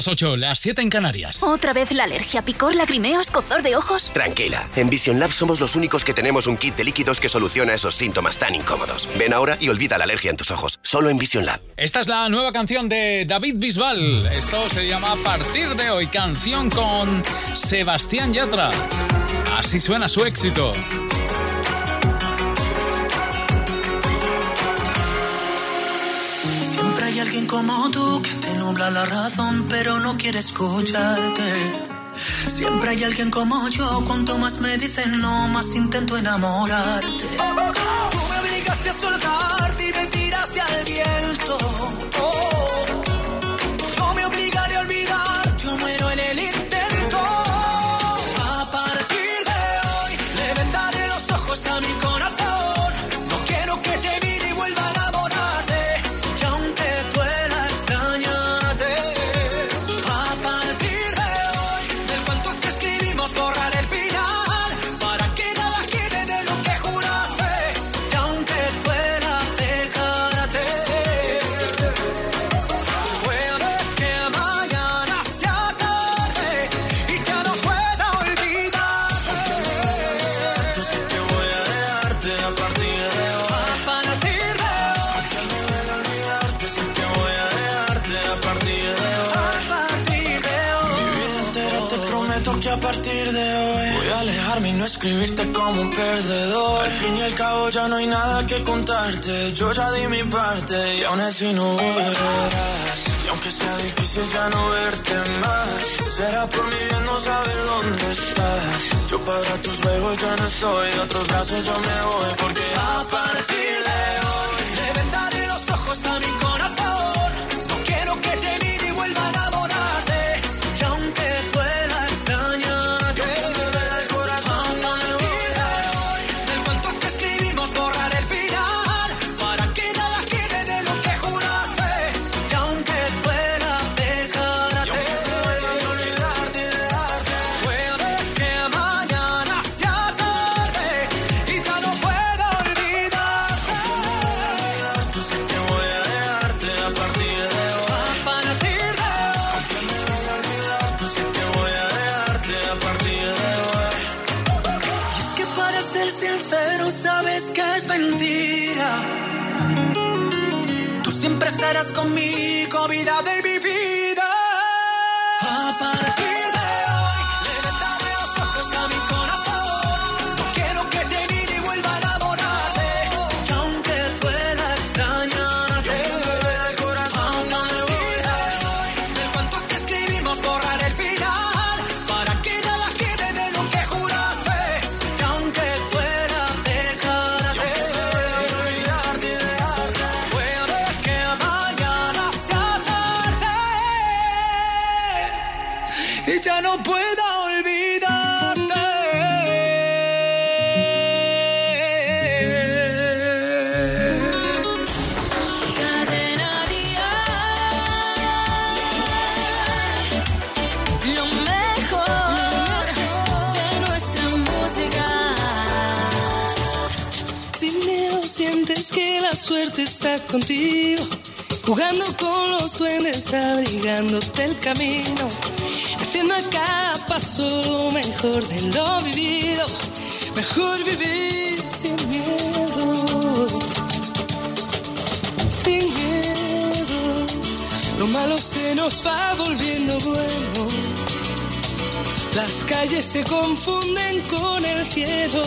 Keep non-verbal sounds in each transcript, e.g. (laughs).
las 8, las 7 en Canarias. ¿Otra vez la alergia, picor, lagrimeos, cozor de ojos? Tranquila, en Vision Lab somos los únicos que tenemos un kit de líquidos que soluciona esos síntomas tan incómodos. Ven ahora y olvida la alergia en tus ojos, solo en Vision Lab. Esta es la nueva canción de David Bisbal. Esto se llama A partir de hoy, canción con Sebastián Yatra. Así suena su éxito. Alguien como tú que te nubla la razón, pero no quiere escucharte. Siempre hay alguien como yo, cuanto más me dicen no, más intento enamorarte. Tú me obligaste a soltarte no escribirte como un perdedor. Al fin y al cabo ya no hay nada que contarte. Yo ya di mi parte y aún así no volverás. Y aunque sea difícil ya no verte más, será por mi bien no saber dónde estás. Yo para tus juegos ya no estoy, de otros brazos yo me voy porque a partir de hoy le vendaré los ojos a mi estarás conmigo, vida de y ya no pueda olvidarte. Cadena Lo mejor de nuestra música. Sin miedo sientes que la suerte está contigo, jugando con los duendes, abrigándote el camino, haciendo a cada paso lo mejor de lo vivido, mejor vivir sin miedo, sin miedo, lo malo se nos va volviendo bueno. Las calles se confunden con el cielo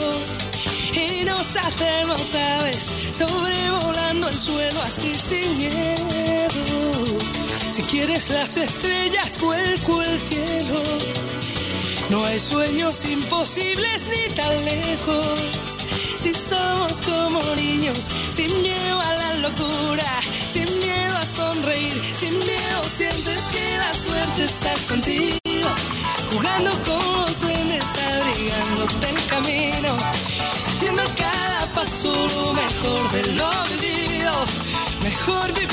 y nos hacemos aves sobrevolando el suelo así sin miedo. Quieres las estrellas, vuelco el cielo. No hay sueños imposibles ni tan lejos. Si somos como niños, sin miedo a la locura, sin miedo a sonreír, sin miedo sientes que la suerte está contigo, jugando con los duendes, abrigándote el camino, haciendo cada paso lo mejor de lo vivido, mejor vivir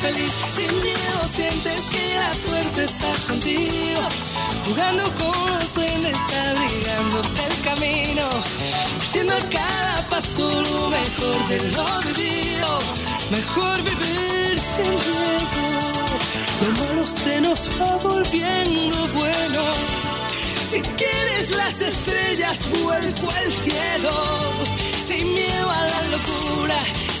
feliz, sin miedo sientes que la suerte está contigo, jugando con los duendes, abrigándote el camino, haciendo cada paso lo mejor de lo vivido, mejor vivir sin miedo. Lo malo se nos va volviendo bueno. Si quieres las estrellas, vuelco al cielo. Sin miedo a la locura,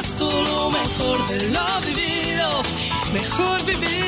lo mejor de lo vivido, mejor vivir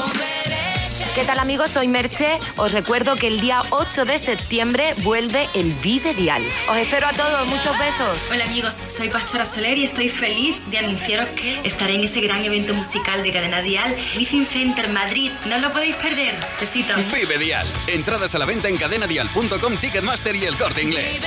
¿Qué tal amigos? Soy Merche. Os recuerdo que el día 8 de septiembre vuelve el Vive Dial. Os espero a todos, muchos besos. Hola amigos, soy Pastora Soler y estoy feliz de anunciaros que estaré en ese gran evento musical de Cadena Dial, Within Center Madrid. No lo podéis perder. Besitos. Vive Dial. Entradas a la venta en cadenadial.com, Ticketmaster y el corte inglés.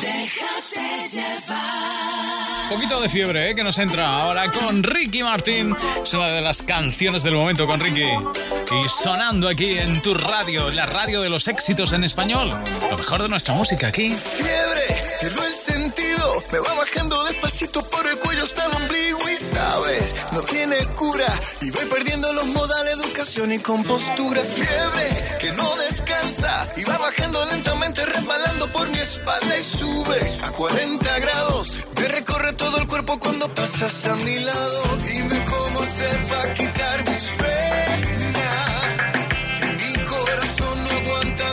Déjate llevar. Poquito de fiebre, ¿eh? Que nos entra ahora con Ricky Martín. Es una de las canciones del momento con Ricky. Y sonando aquí en tu radio, la radio de los éxitos en español. Lo mejor de nuestra música aquí. Fiebre, pierdo el sentido. Me va bajando despacito por el cuello hasta el ombligo y sabes, no tiene cura. Y voy perdiendo los modales, educación y compostura. Fiebre, que no descansa. Y va bajando lentamente, resbalando por mi espalda y sube a 40 grados. Me recorre todo el cuerpo cuando pasas a mi lado. Dime cómo hacer para quitar mis penas. Mi corazón no aguanta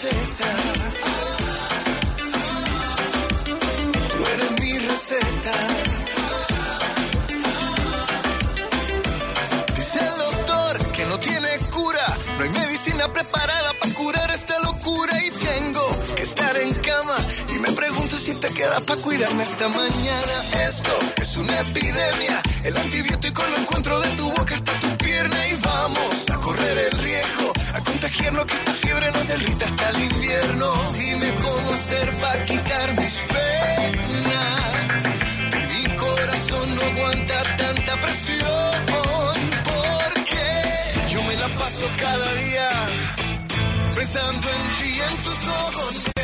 Tú eres mi receta. Dice el doctor que no tiene cura. No hay medicina preparada para curar esta locura. Y tengo que estar en cama. Y me pregunto si te queda para cuidarme esta mañana. Esto es una epidemia. El antibiótico lo encuentro de tu boca hasta tu pierna. Y vamos a correr el riesgo. A contagiarnos que esta fiebre nos derrita hasta el invierno. Dime cómo hacer para quitar mis penas. Mi corazón no aguanta tanta presión. Porque yo me la paso cada día pensando en ti en tus ojos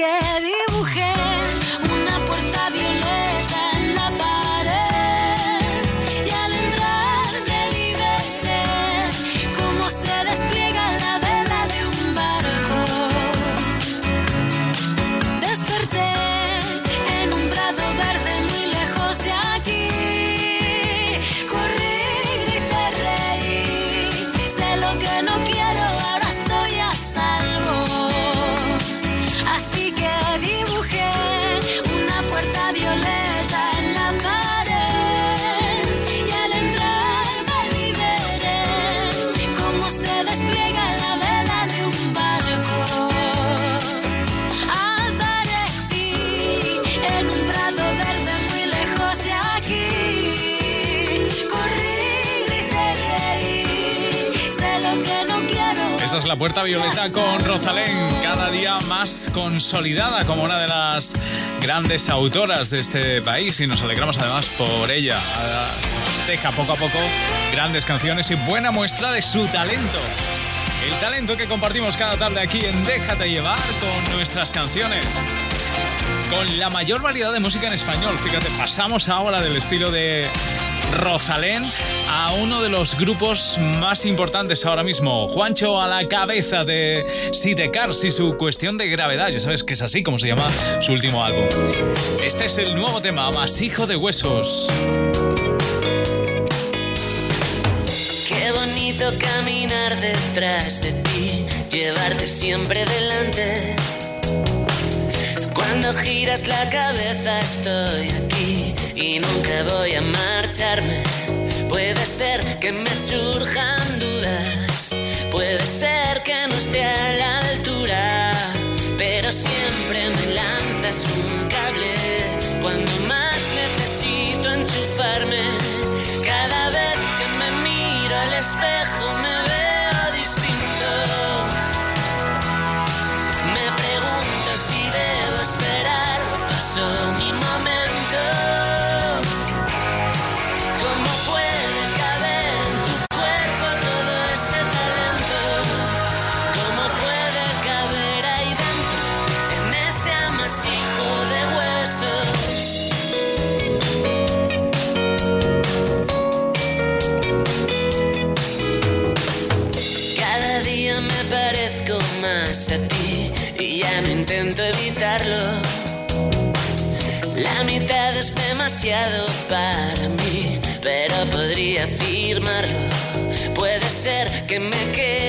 que dibujé Esta es la puerta violeta con Rosalén, cada día más consolidada como una de las grandes autoras de este país y nos alegramos además por ella. Nos deja poco a poco grandes canciones y buena muestra de su talento. El talento que compartimos cada tarde aquí en Déjate llevar con nuestras canciones. Con la mayor variedad de música en español. Fíjate, pasamos ahora del estilo de Rosalén a uno de los grupos más importantes ahora mismo. Juancho a la cabeza de Sidecars y su cuestión de gravedad. Ya sabes que es así como se llama su último álbum. Este es el nuevo tema, Masijo de Huesos. Qué bonito caminar detrás de ti, llevarte siempre delante. Cuando giras la cabeza estoy aquí y nunca voy a marcharme. Puede ser que me surjan dudas, puede ser que no esté a la altura, pero siempre me lanzas un cable cuando más necesito enchufarme. Cada vez que me miro al espejo me que me quede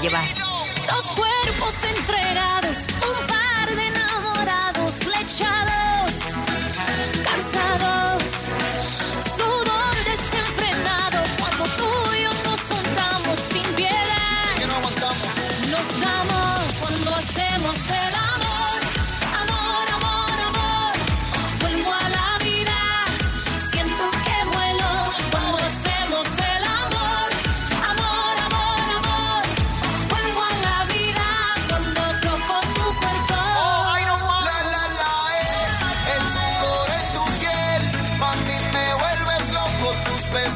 llevar.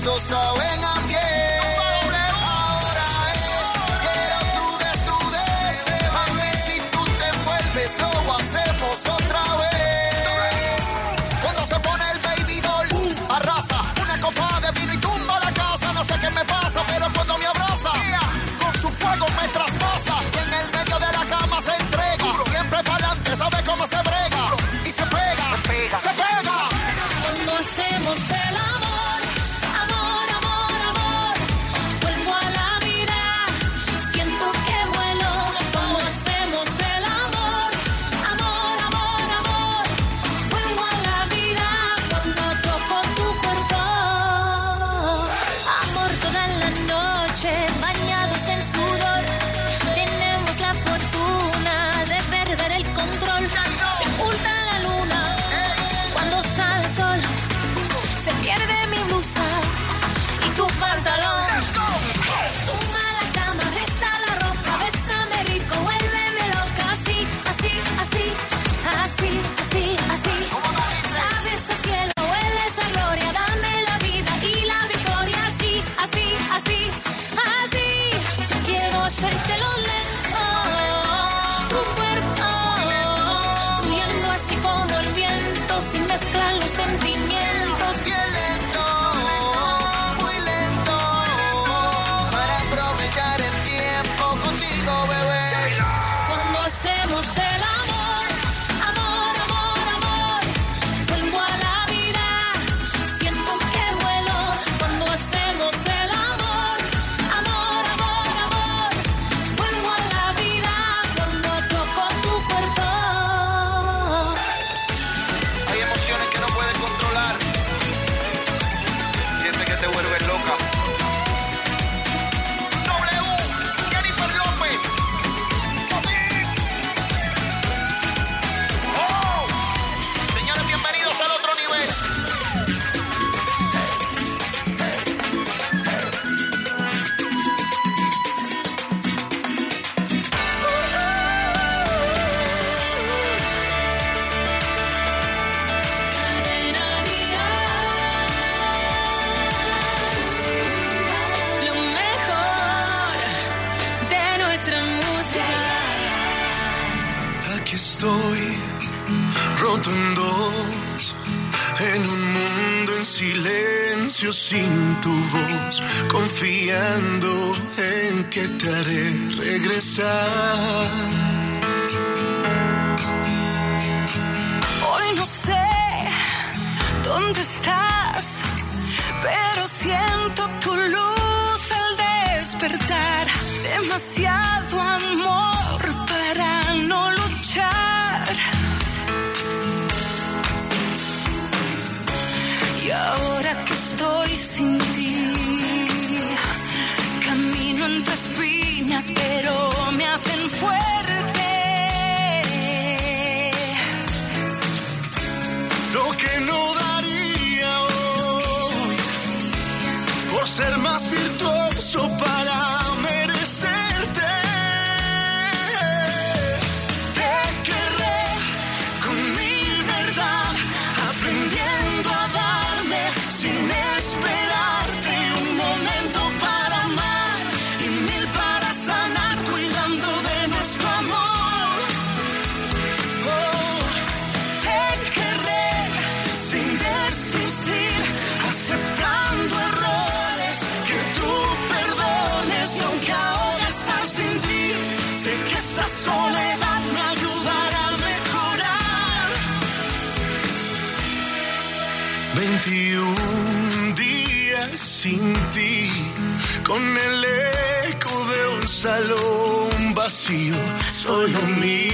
Besos saben sin ti, con el eco de un salón vacío, solo mi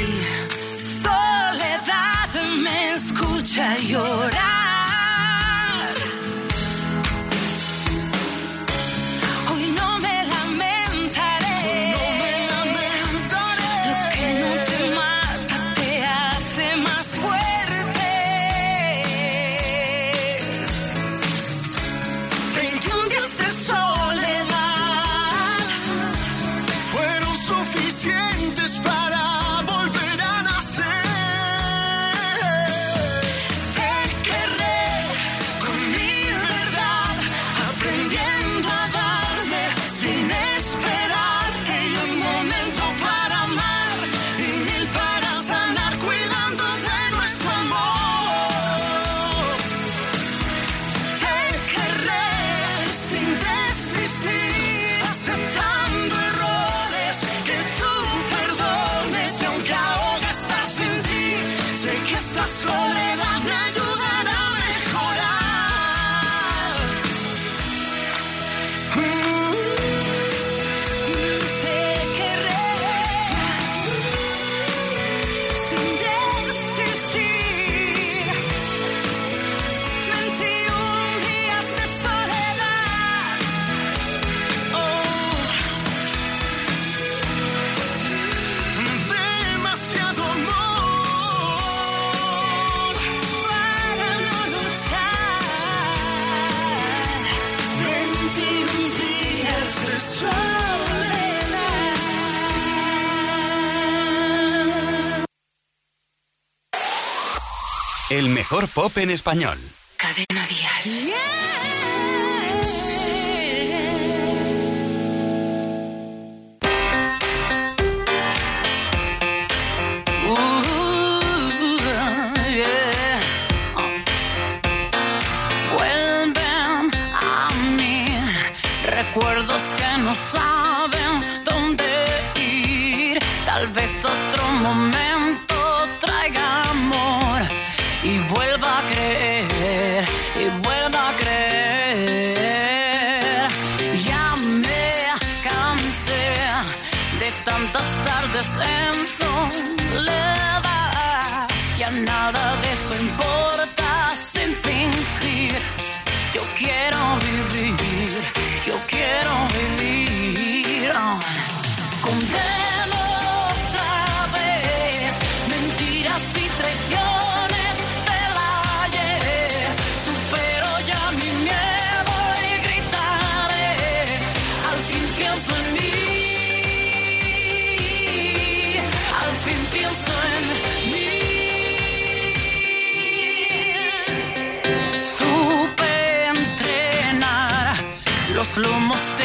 soledad me escucha llorar. pop en español. Cadena Díaz. Plumos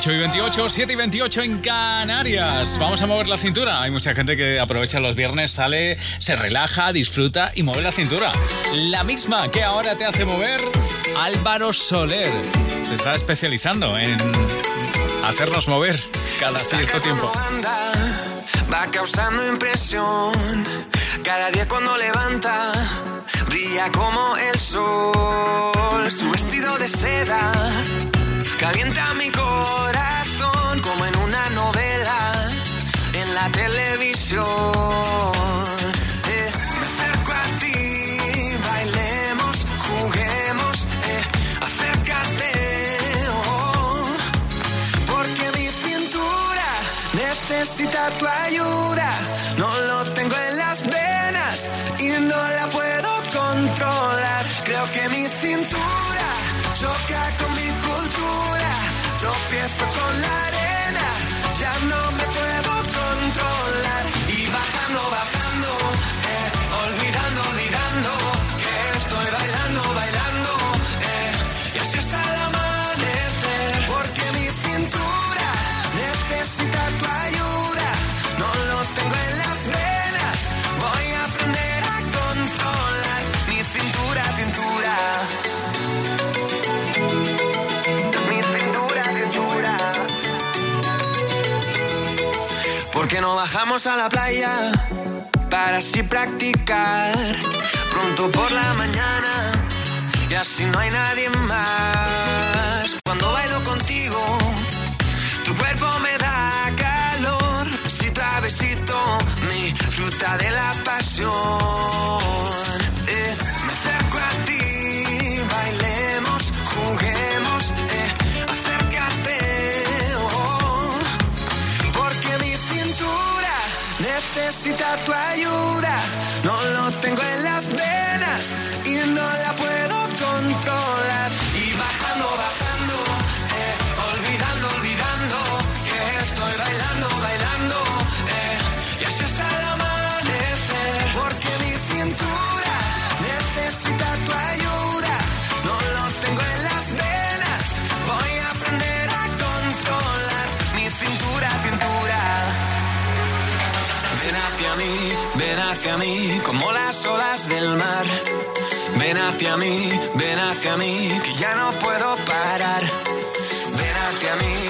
8 y 28, 7 y 28 en Canarias. Vamos a mover la cintura. Hay mucha gente que aprovecha los viernes, sale, se relaja, disfruta y mueve la cintura. La misma que ahora te hace mover Álvaro Soler. Se está especializando en hacernos mover cada cierto tiempo. anda, va causando impresión. Cada día cuando levanta, brilla como el sol. Su vestido de seda calienta mi corazón como en una novela en la televisión. Eh, me acerco a ti, bailemos, juguemos, eh, acércate. oh, porque mi cintura necesita tu ayuda. No lo tengo en las venas y no la puedo controlar. Creo que mi cintura Tropiezo con la arena, bajamos a la playa para así practicar? Pronto por la mañana y así no hay nadie más. Necesita tu ayuda. Ven hacia mí, ven hacia mí, que ya no puedo parar. Ven hacia mí,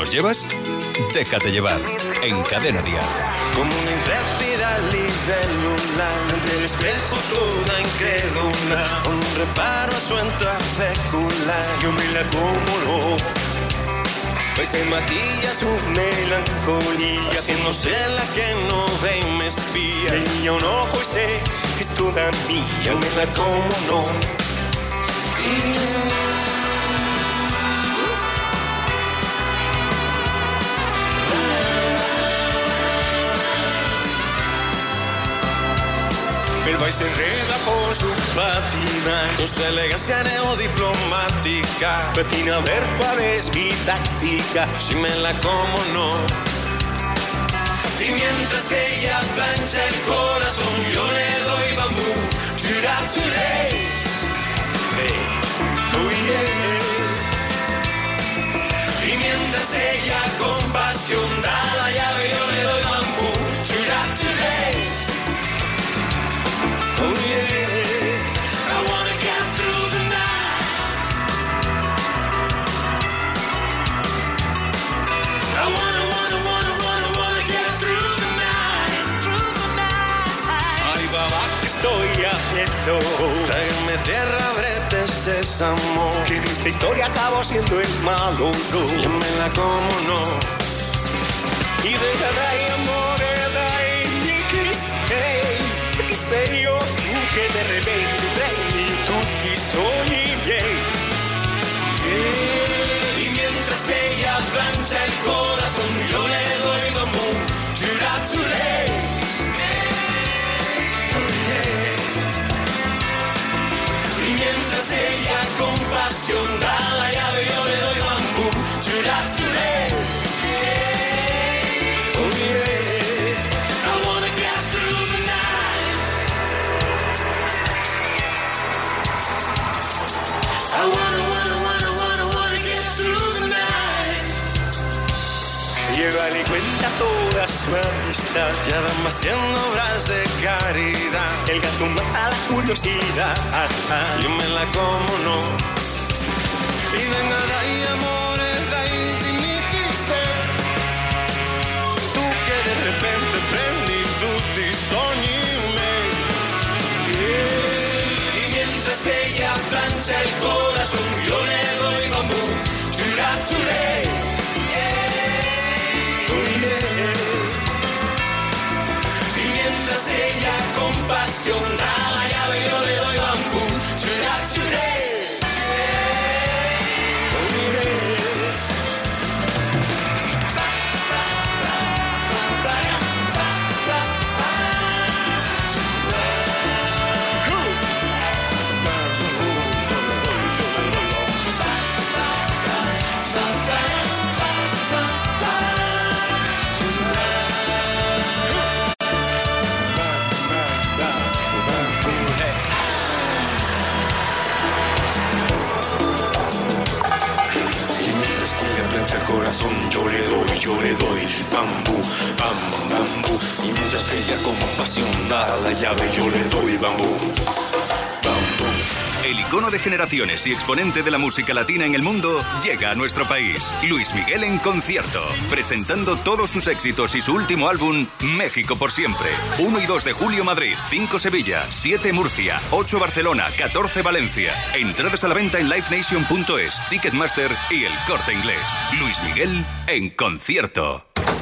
¿Nos llevas? Déjate llevar en Cadena Dial. Como una intrépida libélula Entre el espejo toda incrédula Con un reparo a su intrafécula Yo me la como Pues se maquilla su melancolía Haciéndose la que no ve y me espía Brilla un ojo y sé que es toda mía Yo me la como no va y se enreda por su patina. Con su elegancia neodiplomática. Patina a ver cuál es mi táctica. Si me la como no. Y mientras que ella plancha el corazón, yo le doy bambú. Chura, churé. Oh, yeah. Y mientras ella con pasión da la llave, yo le doy bambú. Chura, churé. Que en esta historia acabo siendo el malo, no. Yo me la como, no. Y de tu amistad, ya van haciendo obras de caridad. El gato mata la curiosidad, yo me la como, no. Y venga, dai amore, dai, dimmi chi sei. Tu che de repente prendi tutti sogni miei. Y mientras que ella plancha el corazón, yo le doy bambú. Chura, churé. Da la llave, yo le doy bambú, bambú, bambú. Y mientras ella la llave, yo le doy bambú. El icono de generaciones y exponente de la música latina en el mundo llega a nuestro país. Luis Miguel en concierto, presentando todos sus éxitos y su último álbum, México por siempre. 1 y 2 de julio Madrid, 5 Sevilla, 7 Murcia, 8 Barcelona, 14 Valencia. Entradas a la venta en livenation.es, Ticketmaster y el corte inglés. Luis Miguel en concierto.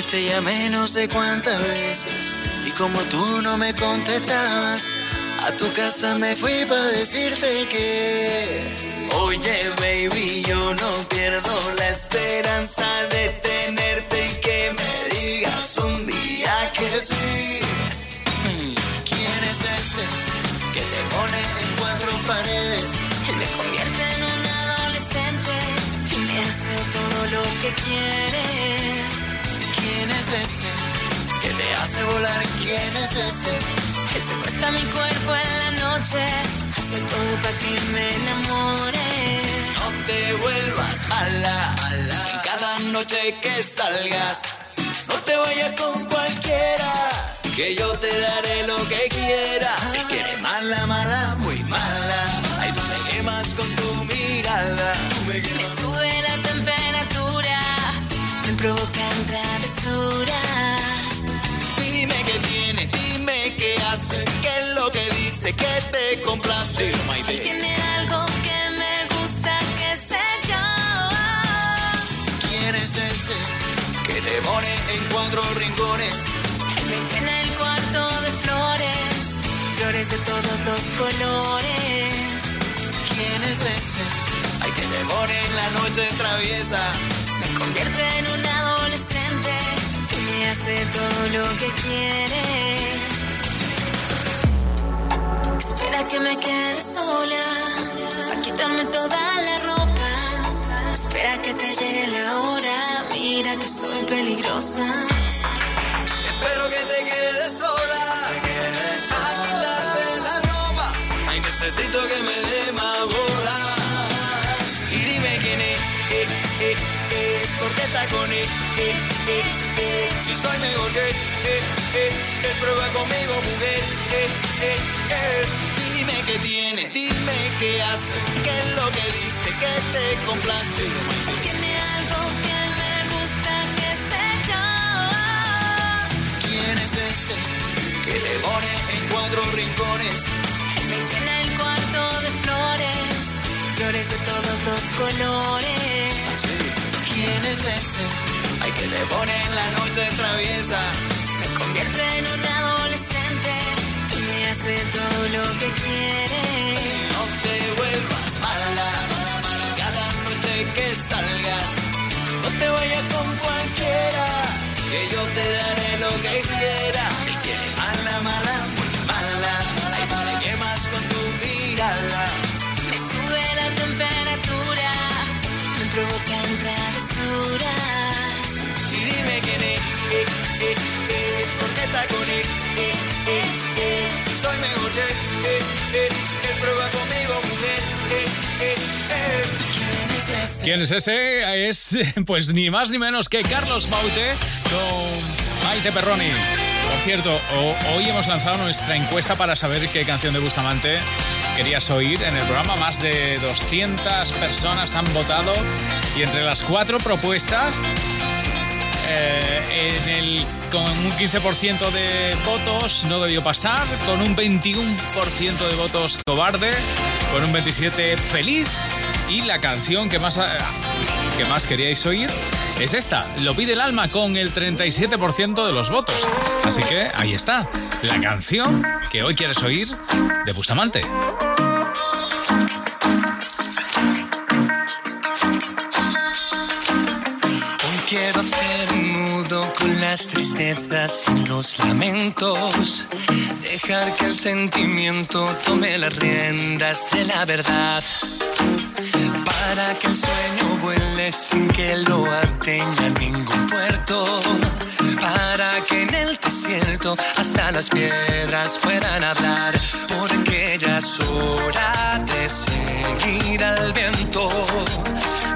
Hoy te llamé no sé cuántas veces y como tú no me contestabas, a tu casa me fui para decirte que, oye baby, yo no pierdo la esperanza de tenerte y que me digas un día que sí. ¿Quién es ese que te pone en cuatro paredes? Él me convierte en un adolescente y me hace todo lo que quiere. ¿Quién es ese que te hace volar? ¿Quién es ese? Él secuestra mi cuerpo en la noche, hace todo para que me enamore. No te vuelvas mala, en cada noche que salgas. No te vayas con cualquiera, que yo te daré lo que quiera. Me quiere mala, mala, muy mala. Ay, tú me quemas con tu provocan travesuras. Dime qué tiene, dime qué hace, qué es lo que dice, que te complace. Él tiene algo que me gusta, que sé yo. ¿Quién es ese que te en cuatro rincones? Él me llena el cuarto de flores, flores de todos los colores. ¿Quién es ese? Hay que te pone en la noche traviesa Convierte en un adolescente que me hace todo lo que quiere. Espera que me quede sola, para quitarme toda la ropa. Espera que te llegue la hora, mira que soy peligrosa. Espero que te quedes sola. A quitarte la ropa. Ay, necesito que me está con él, eh, eh, eh. Si soy mejor que él, eh, eh, prueba conmigo, mujer, eh, eh, eh. Dime qué tiene, dime qué hace, qué es lo que dice, que te complace. Tiene algo que me gusta, que sé yo. ¿Quién es ese que le pone en cuatro rincones? Me llena el cuarto de flores, flores de todos los colores. ¿Quién es ese? Ay, que le pone en la noche traviesa. Me convierte en un adolescente y me hace todo lo que quiere. No te vuelvas mala, cada noche que salgas. No te vayas con cualquiera, que yo te daré lo que quiera. Mala, mala. ¿Quién es ese? ¿Quién es (laughs) pues ni más ni menos que Carlos Baute con Maite Perroni. Por cierto, hoy hemos lanzado nuestra encuesta para saber qué canción de Bustamante querías oír en el programa. Más de 200 personas han votado y entre las cuatro propuestas, eh, con un 15% de votos no debió pasar, con un 21% de votos cobarde, con un 27% feliz y la canción que más, que más queríais oír es esta, Lo pide el alma con el 37% de los votos. Así que ahí está, la canción que hoy quieres oír de Bustamante. Con las tristezas y los lamentos. Dejar que el sentimiento tome las riendas de la verdad. Para que el sueño vuele sin que lo ateña ningún puerto. Para que en el desierto hasta las piedras puedan hablar. Porque ya es hora de seguir al viento.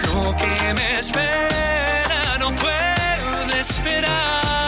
Lo que me espera no puede esperar.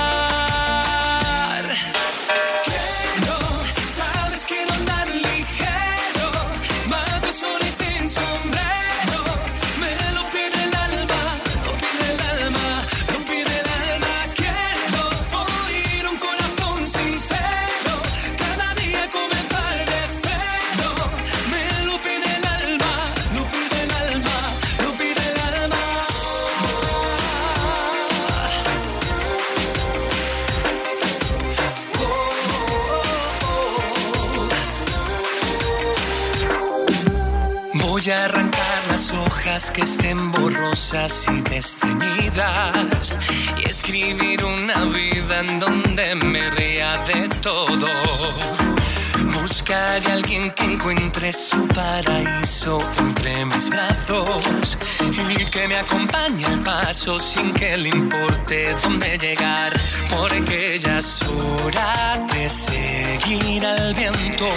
Voy arrancar las hojas que estén borrosas y desteñidas y escribir una vida en donde me ría de todo. Buscar a alguien que encuentre su paraíso entre mis brazos y que me acompañe al paso sin que le importe dónde llegar, porque ya es hora de seguir al viento.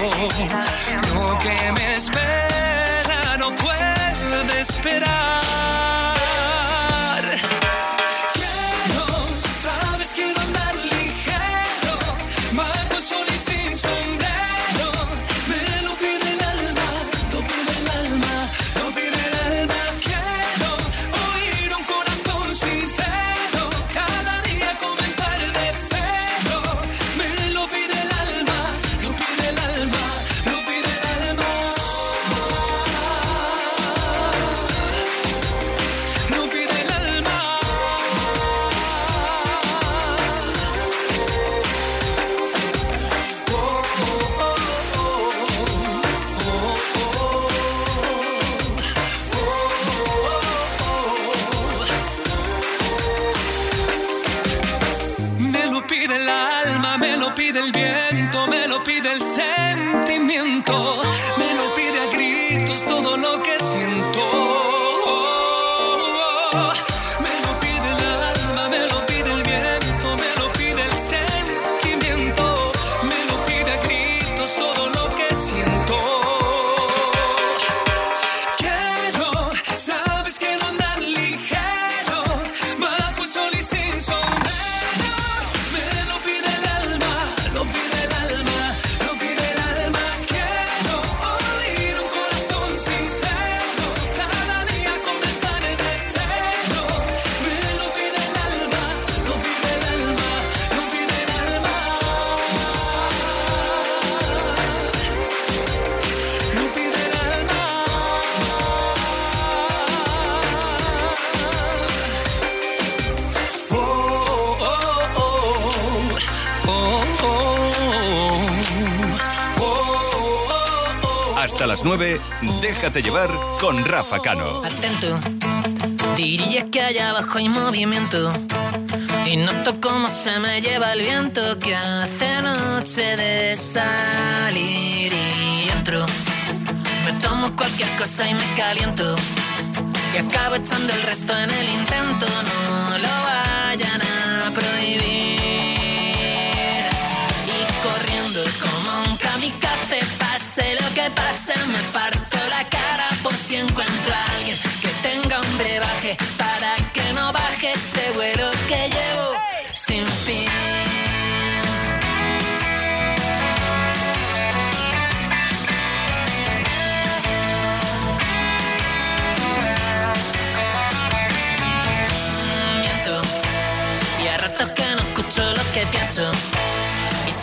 Lo que me espera esperar. Déjate llevar con Rafa Cano. Atento, diría que allá abajo hay movimiento. Y noto cómo se me lleva el viento que hace noche de salir y entro. Me tomo cualquier cosa y me caliento. Y acabo echando el resto en el intento, no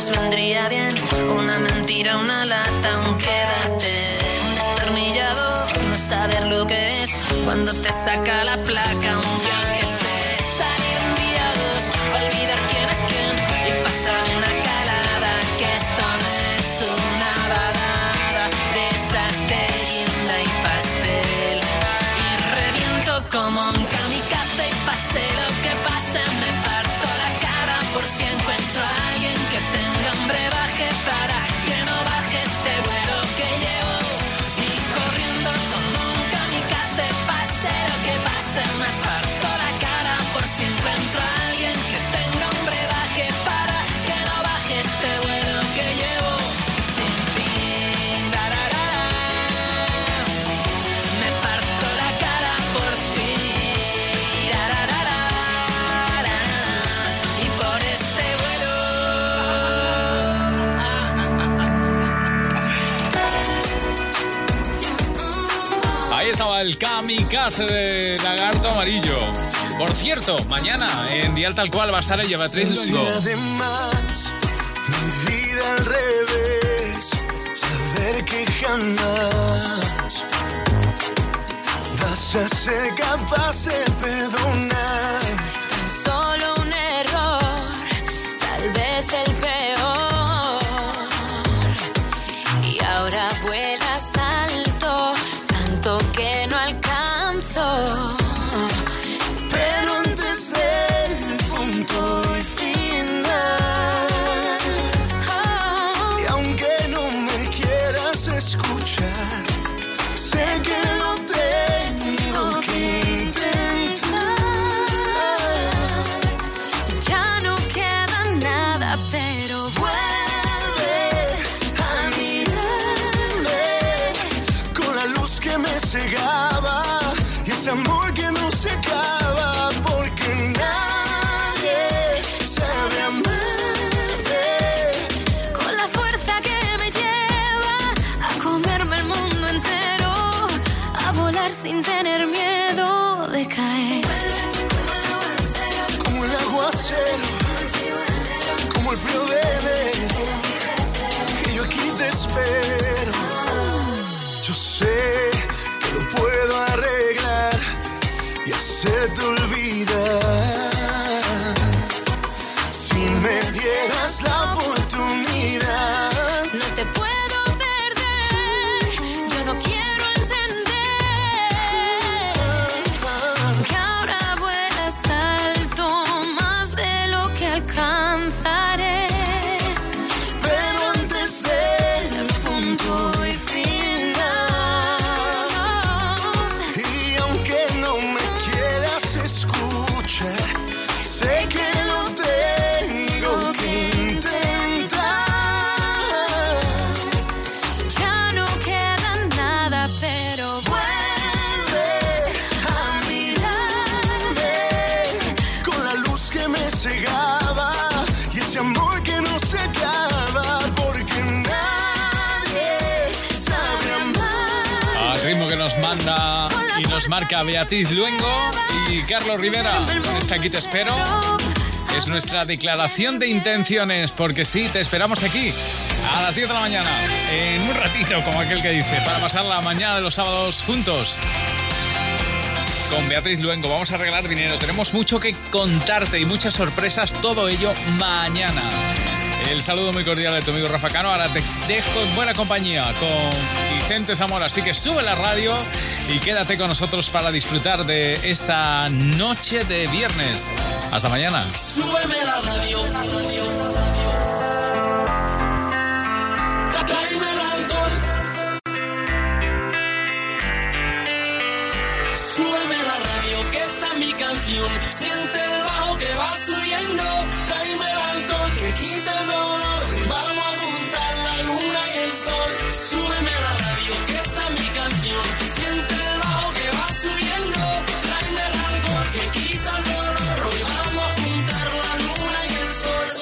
nos vendría bien. Una mentira, una lata, un quédate. Un destornillado, no saber lo que es. Cuando te saca la placa, un viaje. el kamikaze de Lagarto Amarillo. Por cierto, mañana en Dial Tal Cual va a estar el Llevatriz Luengo. marca Beatriz Luengo y Carlos Rivera. Está aquí te espero. Es nuestra declaración de intenciones, porque sí, te esperamos aquí a las 10 de la mañana, en un ratito, como aquel que dice, para pasar la mañana de los sábados juntos. Con Beatriz Luengo vamos a arreglar dinero. Tenemos mucho que contarte y muchas sorpresas, todo ello mañana. El saludo muy cordial de tu amigo Rafa Cano. Ahora te dejo en buena compañía con Vicente Zamora. Así que sube la radio y quédate con nosotros para disfrutar de esta noche de viernes. Hasta mañana. Súbeme la radio. La radio, la radio. Tráeme el alcohol. Súbeme la radio, que esta es mi canción. Siente el bajo que va subiendo.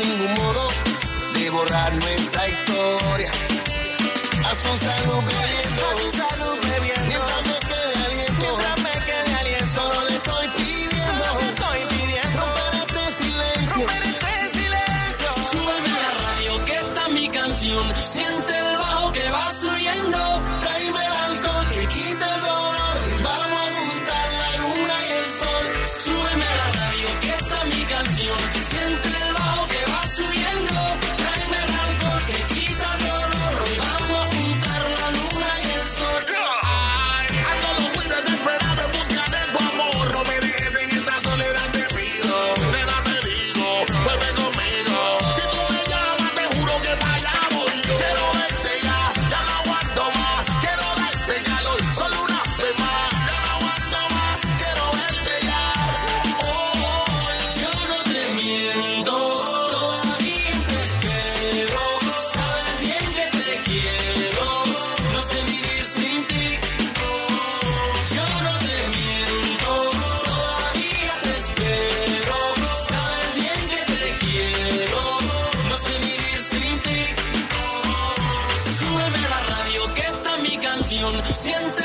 ningún modo de borrar nuestra historia Siente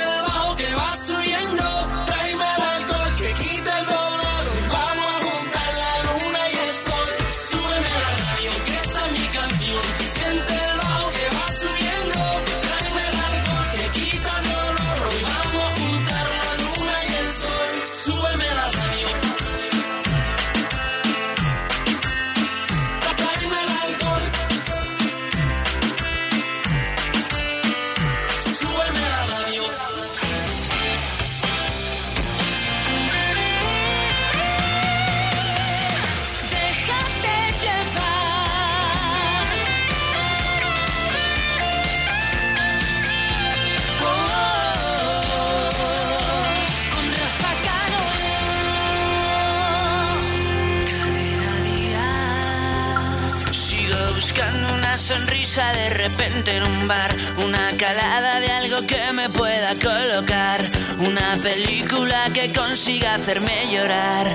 que me pueda colocar, una película que consiga hacerme llorar.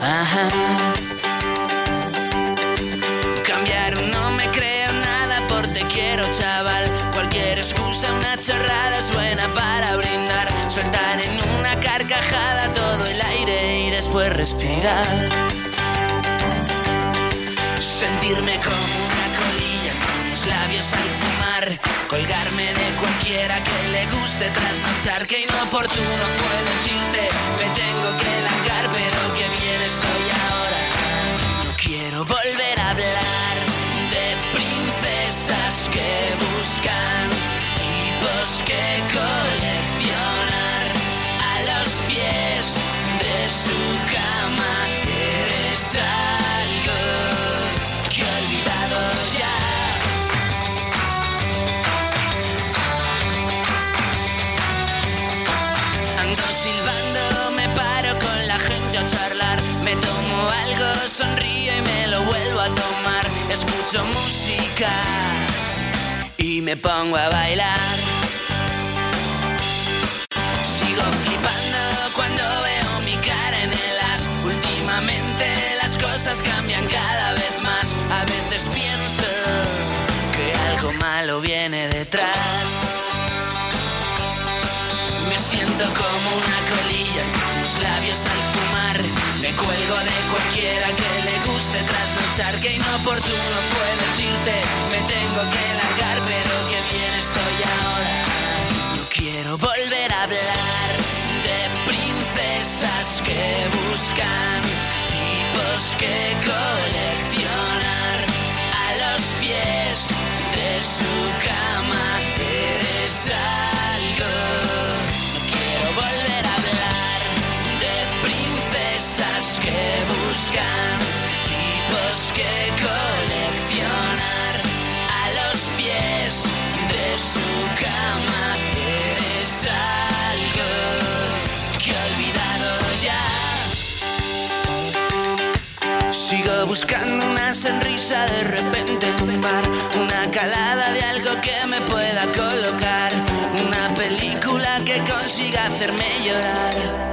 Ajá. Cambiar no me creo nada por te quiero chaval. Cualquier excusa, una chorrada es buena para brindar. Soltar en una carcajada todo el aire y después respirar. Sentirme como labios al fumar. Colgarme de cualquiera que le guste trasnochar. Que inoportuno fue decirte, me tengo que largar, pero que bien estoy ahora. No quiero volver a hablar de princesas que buscan tipos que coleccionar Escucho música y me pongo a bailar. Sigo flipando cuando veo mi cara en el as. Últimamente las cosas cambian cada vez más. A veces pienso que algo malo viene detrás. Me siento como una colilla con los labios al fumar. Me cuelgo de cualquiera que le guste trasnochar. Que inoportuno fue decirte, me tengo que largar, pero que bien estoy ahora. No quiero volver a hablar de princesas que buscan tipos que coleccionar a los pies de su cama. Eres algo. No quiero volver a hablar princesas que buscan tipos que coleccionar a los pies de su cama. Eres algo que he olvidado ya. Sigo buscando una sonrisa de repente en un bar, una calada de algo que me pueda colocar, una película que consiga hacerme llorar.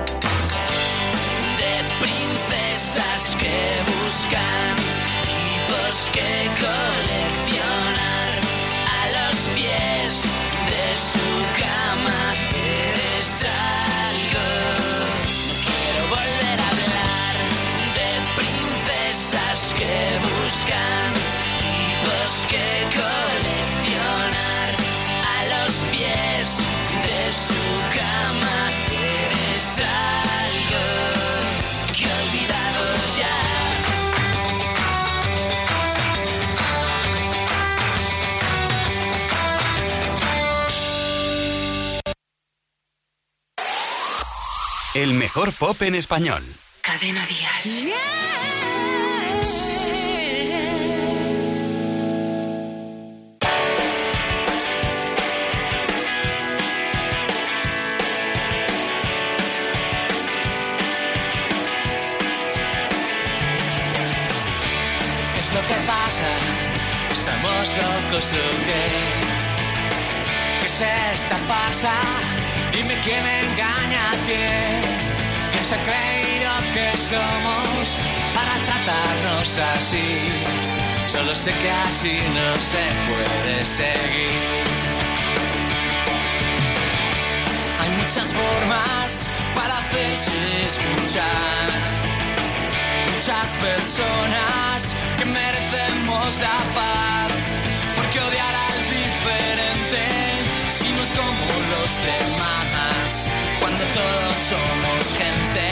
El mejor pop en español. Cadena Dial. ¿Qué es lo que pasa? ¿Estamos locos o qué? ¿Qué es esta farsa? Dime quién engaña a quién. ¿Quién se ha creído que somos para tratarnos así? Solo sé que así no se puede seguir. Hay muchas formas para hacerse escuchar. Muchas personas que merecemos la paz. Porque odiar al diferente si no es como los demás. Somos gente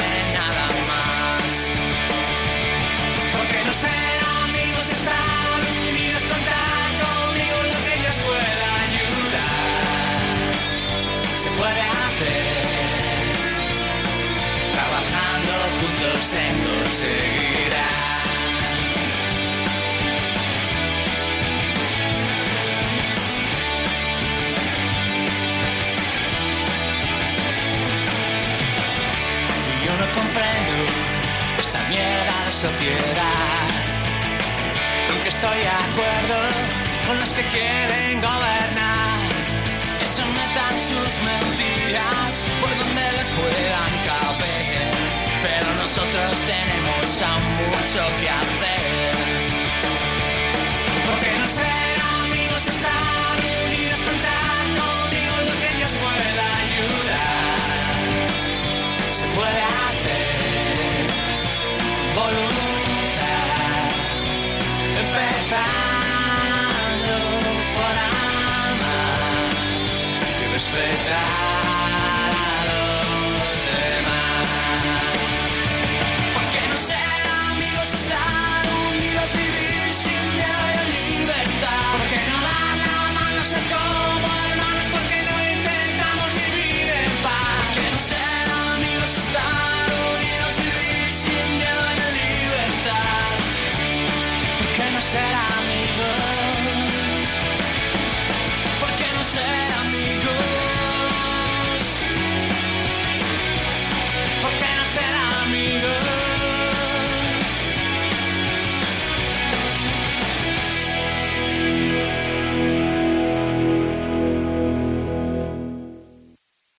estoy de acuerdo con los que quieren gobernar. Que se metan sus mentiras por donde les puedan caber. Pero nosotros tenemos aún mucho que hacer.